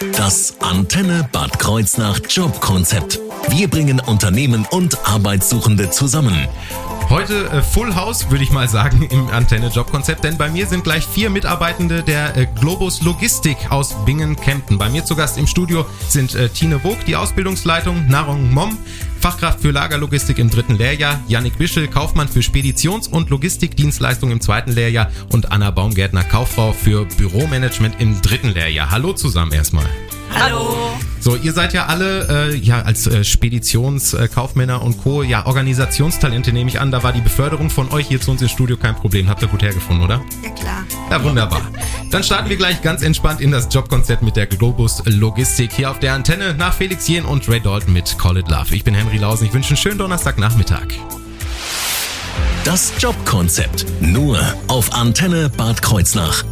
Das Antenne Bad Kreuznach Jobkonzept. Wir bringen Unternehmen und Arbeitssuchende zusammen. Heute äh, Full House, würde ich mal sagen, im Antenne-Jobkonzept, denn bei mir sind gleich vier Mitarbeitende der äh, Globus Logistik aus Bingen-Kempten. Bei mir zu Gast im Studio sind äh, Tine Wog, die Ausbildungsleitung, Narong Mom, Fachkraft für Lagerlogistik im dritten Lehrjahr, Yannick Bischel, Kaufmann für Speditions- und Logistikdienstleistung im zweiten Lehrjahr und Anna Baumgärtner, Kauffrau für Büromanagement im dritten Lehrjahr. Hallo zusammen erstmal. Hallo. So, ihr seid ja alle äh, ja als äh, Speditionskaufmänner äh, und Co. ja Organisationstalente nehme ich an. Da war die Beförderung von euch hier zu uns ins Studio kein Problem. Habt ihr gut hergefunden, oder? Ja klar. Ja, wunderbar. Dann starten wir gleich ganz entspannt in das Jobkonzept mit der Globus Logistik hier auf der Antenne nach Felix Jen und Ray Dalton mit Call It Love. Ich bin Henry Lausen. Ich wünsche einen schönen Donnerstagnachmittag. Das Jobkonzept nur auf Antenne Bad Kreuznach.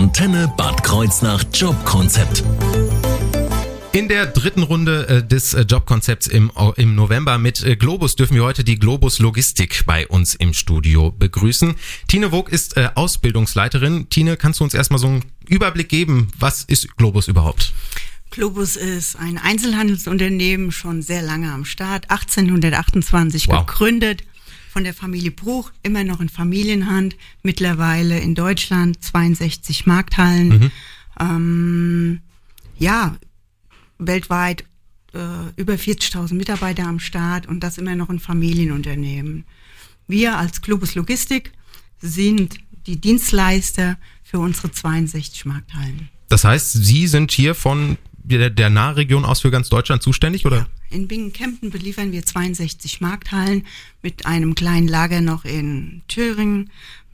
Antenne Bad Kreuznach Jobkonzept. In der dritten Runde äh, des äh, Jobkonzepts im, im November mit äh, Globus dürfen wir heute die Globus Logistik bei uns im Studio begrüßen. Tine Wog ist äh, Ausbildungsleiterin. Tine, kannst du uns erstmal so einen Überblick geben, was ist Globus überhaupt? Globus ist ein Einzelhandelsunternehmen, schon sehr lange am Start, 1828 Wow. gegründet von der Familie Bruch, immer noch in Familienhand, mittlerweile in Deutschland 62 Markthallen. Mhm. Ähm, ja, weltweit äh, über 40.000 Mitarbeiter am Start und das immer noch ein Familienunternehmen. Wir als Globus Logistik sind die Dienstleister für unsere 62 Markthallen. Das heißt, Sie sind hier von der, der Nahregion aus für ganz Deutschland zuständig, oder? In Bingen-Kempten beliefern wir 62 Markthallen mit einem kleinen Lager noch in Thüringen,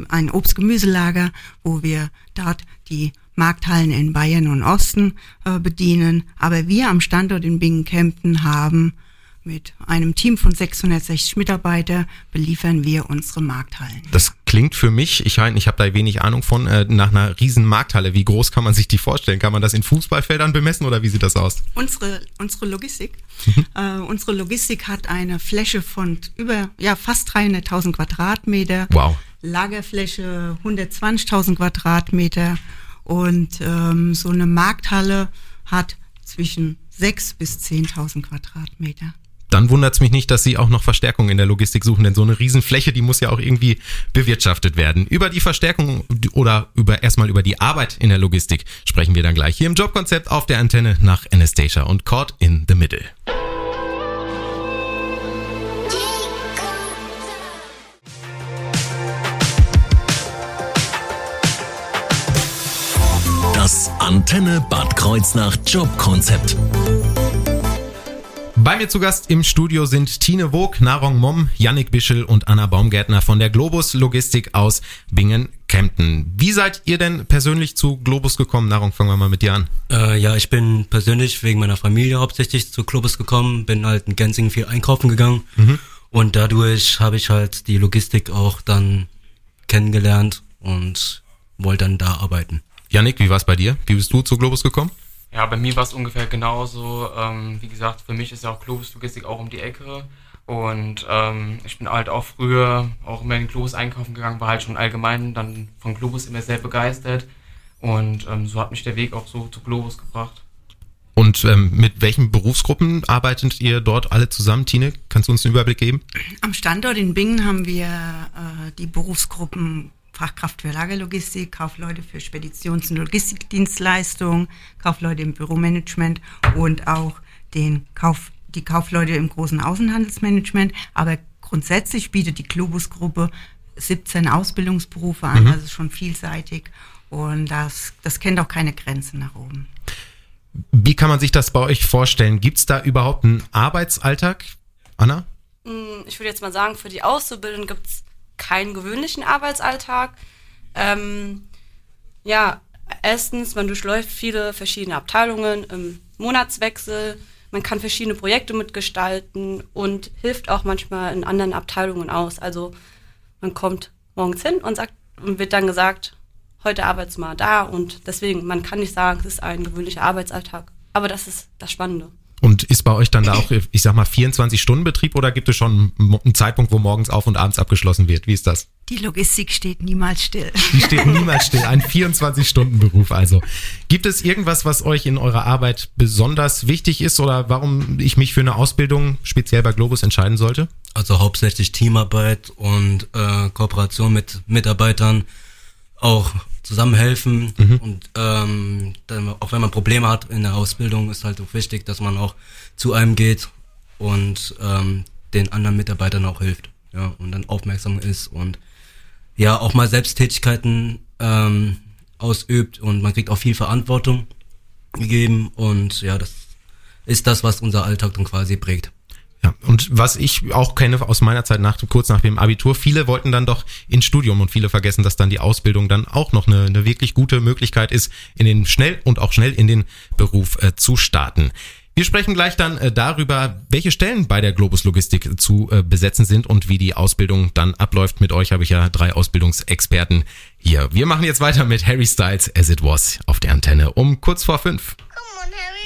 ein Obst-Gemüselager, wo wir dort die Markthallen in Bayern und Osten äh, bedienen. Aber wir am Standort in Bingen-Kempten haben mit einem Team von 660 Mitarbeiter beliefern wir unsere Markthallen. Das klingt für mich, ich, ich habe da wenig Ahnung von, äh, nach einer riesen Markthalle. Wie groß kann man sich die vorstellen? Kann man das in Fußballfeldern bemessen oder wie sieht das aus? Unsere, unsere Logistik, äh, unsere Logistik hat eine Fläche von über, ja, fast 300.000 Quadratmeter. Wow. Lagerfläche 120.000 Quadratmeter und ähm, so eine Markthalle hat zwischen 6 bis 10.000 Quadratmeter. Dann wundert es mich nicht, dass Sie auch noch Verstärkung in der Logistik suchen, denn so eine Riesenfläche, die muss ja auch irgendwie bewirtschaftet werden. Über die Verstärkung oder über erstmal über die Arbeit in der Logistik sprechen wir dann gleich hier im Jobkonzept auf der Antenne nach Anastasia und Caught in the Middle. Das Antenne Bad Kreuznach Jobkonzept. Bei mir zu Gast im Studio sind Tine Wog, Narong Mom, Yannick Bischel und Anna Baumgärtner von der Globus Logistik aus Bingen-Kempten. Wie seid ihr denn persönlich zu Globus gekommen? Narong, fangen wir mal mit dir an. Äh, ja, ich bin persönlich wegen meiner Familie hauptsächlich zu Globus gekommen, bin halt in Gensingen viel einkaufen gegangen und dadurch habe ich halt die Logistik auch dann kennengelernt und wollte dann da arbeiten. Yannick, wie war's bei dir? Wie bist du zu Globus gekommen? Ja, bei mir war es ungefähr genauso. Ähm, wie gesagt, für mich ist ja auch Globus Logistik auch um die Ecke. Und ähm, ich bin halt auch früher auch immer in Globus einkaufen gegangen, war halt schon allgemein dann von Globus immer sehr begeistert. Und ähm, so hat mich der Weg auch so zu Globus gebracht. Und ähm, mit welchen Berufsgruppen arbeitet ihr dort alle zusammen? Tine, kannst du uns einen Überblick geben? Am Standort in Bingen haben wir äh, die Berufsgruppen Fachkraft für Lagerlogistik, Kaufleute für Speditions- und Logistikdienstleistungen, Kaufleute im Büromanagement und auch den Kauf, die Kaufleute im großen Außenhandelsmanagement. Aber grundsätzlich bietet die Globus-Gruppe 17 Ausbildungsberufe an, also schon vielseitig. Und das, das kennt auch keine Grenzen nach oben. Wie kann man sich das bei euch vorstellen? Gibt's da überhaupt einen Arbeitsalltag? Anna? Mm, Ich würde jetzt mal sagen, für die Auszubildenden gibt es keinen gewöhnlichen Arbeitsalltag. Ähm, ja, erstens, man durchläuft viele verschiedene Abteilungen im Monatswechsel. Man kann verschiedene Projekte mitgestalten und hilft auch manchmal in anderen Abteilungen aus. Also man kommt morgens hin und sagt und wird dann gesagt, heute arbeitest du mal da und deswegen, man kann nicht sagen, es ist ein gewöhnlicher Arbeitsalltag. Aber das ist das Spannende. Und ist bei euch dann da auch, ich sag mal, 24-Stunden-Betrieb oder gibt es schon einen Zeitpunkt, wo morgens auf und abends abgeschlossen wird? Wie ist das? Die Logistik steht niemals still. Die steht niemals still. Ein 24-Stunden-Beruf also. Gibt es irgendwas, was euch in eurer Arbeit besonders wichtig ist oder warum ich mich für eine Ausbildung speziell bei Globus entscheiden sollte? Also hauptsächlich Teamarbeit und äh, Kooperation mit Mitarbeitern, auch zusammenhelfen und ähm, dann, auch wenn man Probleme hat in der Ausbildung, ist halt auch wichtig, dass man auch zu einem geht und ähm, den anderen Mitarbeitern auch hilft, ja, und dann aufmerksam ist und ja auch mal Selbsttätigkeiten ähm, ausübt und man kriegt auch viel Verantwortung gegeben und ja, das ist das, was unser Alltag dann quasi prägt. Ja, und was ich auch kenne aus meiner Zeit nach, kurz nach dem Abitur, viele wollten dann doch ins Studium und viele vergessen, dass dann die Ausbildung dann auch noch eine, eine wirklich gute Möglichkeit ist, in den schnell und auch schnell in den Beruf äh, zu starten. Wir sprechen gleich dann äh, darüber, welche Stellen bei der Globus Logistik zu äh, besetzen sind und wie die Ausbildung dann abläuft. Mit euch habe ich ja drei Ausbildungsexperten hier. Wir machen jetzt weiter mit Harry Styles As It Was auf der Antenne um kurz vor fünf. Come on, Harry,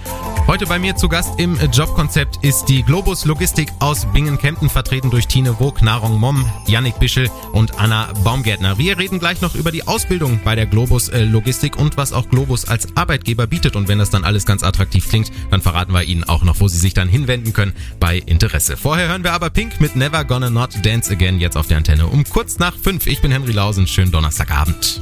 Heute bei mir zu Gast im Jobkonzept ist die Globus Logistik aus Bingen-Kempten, vertreten durch Tine Wog, Narong Mom, Yannick Bischel und Anna Baumgärtner. Wir reden gleich noch über die Ausbildung bei der Globus äh, Logistik und was auch Globus als Arbeitgeber bietet. Und wenn das dann alles ganz attraktiv klingt, dann verraten wir Ihnen auch noch, wo Sie sich dann hinwenden können bei Interesse. Vorher hören wir aber Pink mit Never Gonna Not Dance Again jetzt auf der Antenne um kurz nach fünf. Ich bin Henry Lausen. Schönen Donnerstagabend.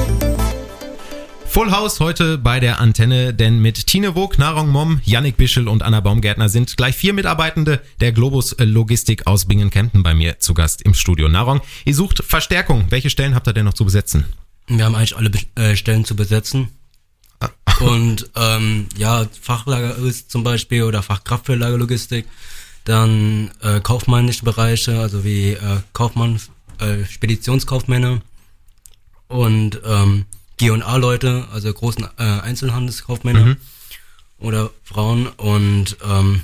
Full House heute bei der Antenne, denn mit Tine Wog, Narong Mom, Yannick Bischel und Anna Baumgärtner sind gleich vier Mitarbeitende der Globus Logistik aus Bingen-Kempten bei mir zu Gast im Studio. Narong, ihr sucht Verstärkung. Welche Stellen habt ihr denn noch zu besetzen? Wir haben eigentlich alle äh, Stellen zu besetzen. Und ähm, ja, Fachlager ist zum Beispiel oder Fachkraft für Lagerlogistik. Dann äh, kaufmännische Bereiche, also wie äh, Kaufmann, äh, Speditionskaufmänner und ähm, G&A-Leute, also großen äh, Einzelhandelskaufmänner oder Frauen und ähm,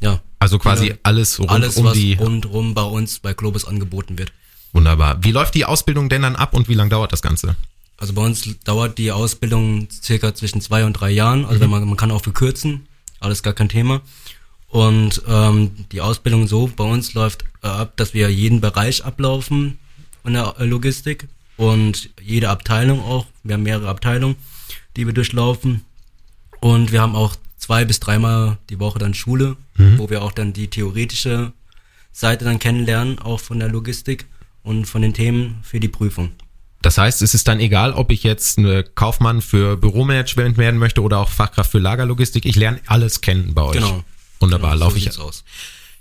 ja. Also quasi Ja, alles rund alles, um was die- rundrum bei uns bei Globus angeboten wird. Wunderbar. Wie läuft die Ausbildung denn dann ab und wie lange dauert das Ganze? Also bei uns dauert die Ausbildung circa zwischen zwei und drei Jahren. Also wenn man, man kann auch verkürzen, alles gar kein Thema. Und ähm, die Ausbildung so bei uns läuft äh, ab, dass wir jeden Bereich ablaufen in der äh, Logistik und jede Abteilung auch. Wir haben mehrere Abteilungen, die wir durchlaufen. Und wir haben auch zwei bis dreimal die Woche dann Schule, wo wir auch dann die theoretische Seite dann kennenlernen, auch von der Logistik und von den Themen für die Prüfung. Das heißt, es ist dann egal, ob ich jetzt eine Kaufmann für Büromanagement werden möchte oder auch Fachkraft für Lagerlogistik. Ich lerne alles kennen bei euch. Genau. Wunderbar, Genau, so laufe ich sieht's aus.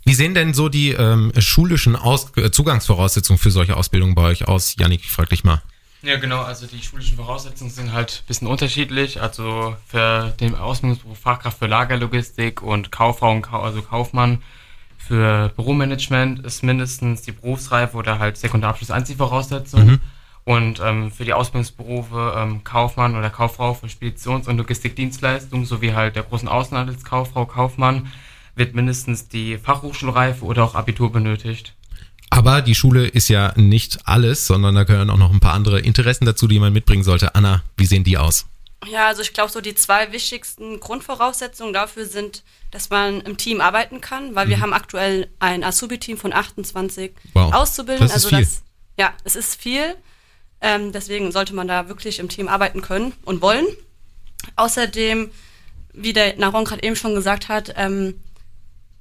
Wie sehen denn so die ähm, schulischen aus äh, Zugangsvoraussetzungen für solche Ausbildungen bei euch aus? Janik, ich frag dich mal. Ja, genau, also die schulischen Voraussetzungen sind halt ein bisschen unterschiedlich. Also für den Ausbildungsberuf Fachkraft für Lagerlogistik und Kauffrau und Kau also Kaufmann für Büromanagement ist mindestens die Berufsreife oder halt Sekundarabschluss Einziehvoraussetzung. Und ähm, für die Ausbildungsberufe ähm, Kaufmann oder Kauffrau für Speditions- und Logistikdienstleistungen sowie halt der großen Außenhandelskauffrau Kaufmann wird mindestens die Fachhochschulreife oder auch Abitur benötigt. Aber die Schule ist ja nicht alles, sondern da gehören auch noch ein paar andere Interessen dazu, die man mitbringen sollte. Anna, wie sehen die aus? Ja, also ich glaube, so die zwei wichtigsten Grundvoraussetzungen dafür sind, dass man im Team arbeiten kann, weil wir haben aktuell ein Azubi-Team von 28 Mhm. Wow, Auszubildenden. das ist also viel. das, ja, es ist viel. Ähm, deswegen sollte man da wirklich im Team arbeiten können und wollen. Außerdem, wie der Naron gerade eben schon gesagt hat, ähm,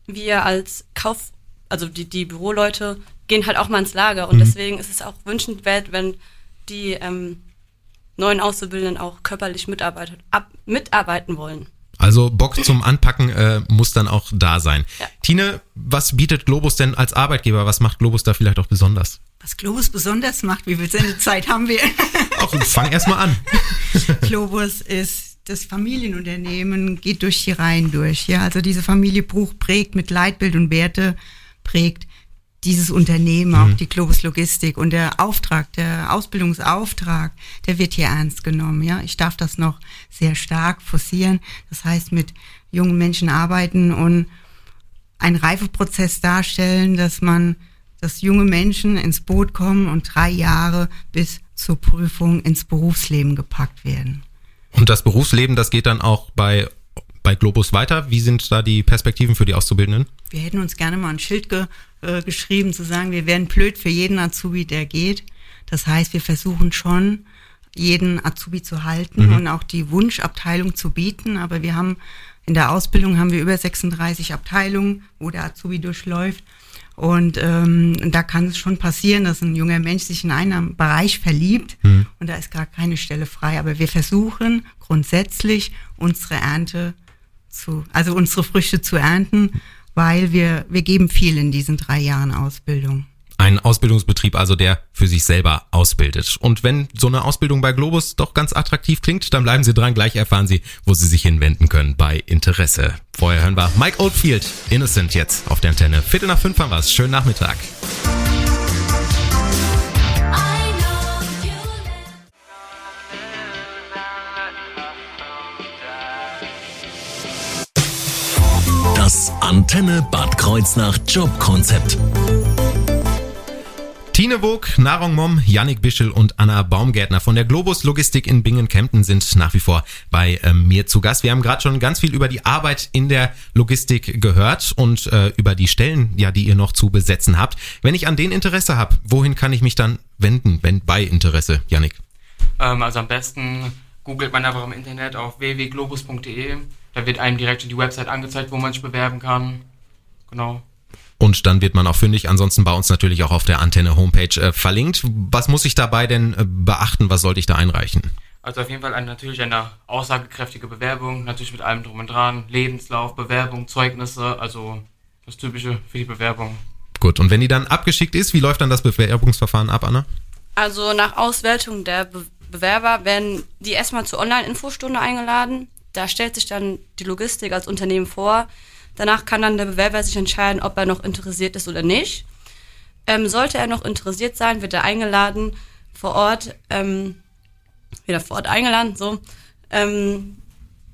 wir als Kauf, also die, die Büroleute gehen halt auch mal ins Lager Mhm. und deswegen ist es auch wünschenswert, wenn die ähm, neuen Auszubildenden auch körperlich mitarbeitet, ab, mitarbeiten wollen. Also Bock zum Anpacken äh, muss dann auch da sein. Ja. Tine, was bietet Globus denn als Arbeitgeber? Was macht Globus da vielleicht auch besonders? Was Globus besonders macht, wie viel Sendezeit haben wir? Auch fang erst mal an. Globus ist das Familienunternehmen geht durch die Reihen durch. Ja, also diese Familie Bruch prägt mit Leitbild und Werte prägt dieses Unternehmen, auch die Globus Logistik und der Auftrag, der Ausbildungsauftrag, der wird hier ernst genommen. Ja, ich darf das noch sehr stark forcieren. Das heißt, mit jungen Menschen arbeiten und einen Reifeprozess darstellen, dass man, dass junge Menschen ins Boot kommen und drei Jahre bis zur Prüfung ins Berufsleben gepackt werden. Und das Berufsleben, das geht dann auch bei, bei Globus weiter. Wie sind da die Perspektiven für die Auszubildenden? Wir hätten uns gerne mal ein Schild ge, äh, geschrieben, zu sagen, wir werden blöd für jeden Azubi, der geht. Das heißt, wir versuchen schon, jeden Azubi zu halten und auch die Wunschabteilung zu bieten. Aber wir haben in der Ausbildung haben wir über 36 Abteilungen, wo der Azubi durchläuft. Und ähm, da kann es schon passieren, dass ein junger Mensch sich in einen Bereich verliebt und da ist gar keine Stelle frei. Aber wir versuchen grundsätzlich unsere Ernte zu, also unsere Früchte zu ernten, weil wir, wir geben viel in diesen drei Jahren Ausbildung. Ein Ausbildungsbetrieb also, der für sich selber ausbildet. Und wenn so eine Ausbildung bei Globus doch ganz attraktiv klingt, dann bleiben Sie dran. Gleich erfahren Sie, wo Sie sich hinwenden können bei Interesse. Vorher hören wir Mike Oldfield, Innocent jetzt auf der Antenne. Viertel nach fünf haben wir's. Schönen Nachmittag. Das Antenne Bad Kreuznach Jobkonzept. Tine Wog, Narong Mom, Yannick Bischel und Anna Baumgärtner von der Globus Logistik in Bingen-Kempten sind nach wie vor bei ähm, mir zu Gast. Wir haben gerade schon ganz viel über die Arbeit in der Logistik gehört und äh, über die Stellen, ja, die ihr noch zu besetzen habt. Wenn ich an den Interesse habe, wohin kann ich mich dann wenden, wenn bei Interesse, Yannick? Ähm, also am besten googelt man einfach im Internet auf www.globus.de. Da wird einem direkt die Website angezeigt, wo man sich bewerben kann. Genau. Und dann wird man auch fündig. Ansonsten bei uns natürlich auch auf der Antenne Homepage äh, verlinkt. Was muss ich dabei denn äh, beachten? Was sollte ich da einreichen? Also auf jeden Fall eine, natürlich eine aussagekräftige Bewerbung, natürlich mit allem drum und dran, Lebenslauf, Bewerbung, Zeugnisse, also das Typische für die Bewerbung. Gut. Und wenn die dann abgeschickt ist, wie läuft dann das Bewerbungsverfahren ab, Anna? Also nach Auswertung der Be Bewerber werden die erstmal zur Online-Infostunde eingeladen. Da stellt sich dann die Logistik als Unternehmen vor. Danach kann dann der Bewerber sich entscheiden, ob er noch interessiert ist oder nicht. Ähm, sollte er noch interessiert sein, wird er eingeladen vor Ort, ähm, wieder vor Ort eingeladen, so. Ähm,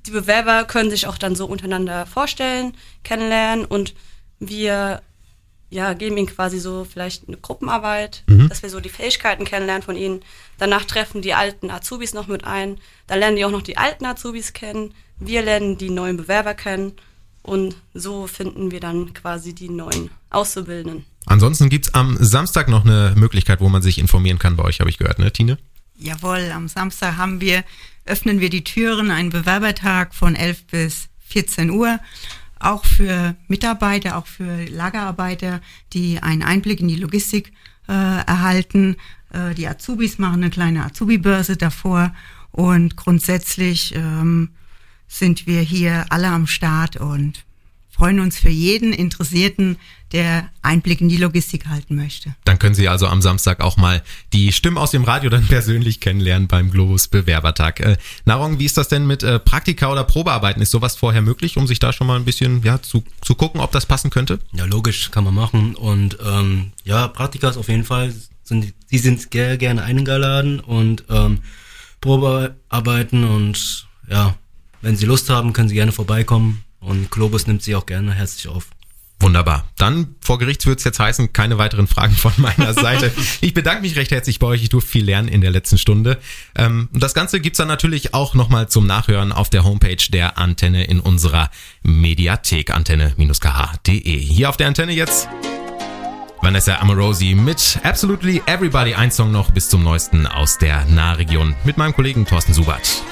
die Bewerber können sich auch dann so untereinander vorstellen, kennenlernen und wir ja, geben ihnen quasi so vielleicht eine Gruppenarbeit, dass wir so die Fähigkeiten kennenlernen von ihnen. Danach treffen die alten Azubis noch mit ein. Dann lernen die auch noch die alten Azubis kennen. Wir lernen die neuen Bewerber kennen. Und so finden wir dann quasi die neuen Auszubildenden. Ansonsten gibt's am Samstag noch eine Möglichkeit, wo man sich informieren kann bei euch, habe ich gehört, ne, Tine? Jawohl, am Samstag haben wir, öffnen wir die Türen, einen Bewerbertag von 11 bis 14 Uhr. Auch für Mitarbeiter, auch für Lagerarbeiter, die einen Einblick in die Logistik äh, erhalten. Äh, die Azubis machen eine kleine Azubi-Börse davor. Und grundsätzlich ähm, sind wir hier alle am Start und freuen uns für jeden Interessierten, der Einblick in die Logistik halten möchte. Dann können Sie also am Samstag auch mal die Stimmen aus dem Radio dann persönlich kennenlernen beim Globus Bewerbertag. Äh, Narong, wie ist das denn mit äh, Praktika oder Probearbeiten? Ist sowas vorher möglich, um sich da schon mal ein bisschen ja, zu, zu gucken, ob das passen könnte? Ja, logisch, kann man machen. Und ähm, ja, Praktikas auf jeden Fall. Sind, die sind sehr gerne eingeladen und ähm, Probearbeiten und ja, wenn sie Lust haben, können sie gerne vorbeikommen. Und Globus nimmt sie auch gerne herzlich auf. Wunderbar. Dann vor Gericht wird's jetzt heißen, keine weiteren Fragen von meiner Seite. Ich bedanke mich recht herzlich bei euch. Ich durfte viel lernen in der letzten Stunde. Ähm, das Ganze gibt's dann natürlich auch nochmal zum Nachhören auf der Homepage der Antenne in unserer Mediathek antenne-kh.de. Hier auf der Antenne jetzt Vanessa Amorosi mit Absolutely Everybody. Ein Song noch bis zum neuesten aus der Nahregion mit meinem Kollegen Thorsten Subert.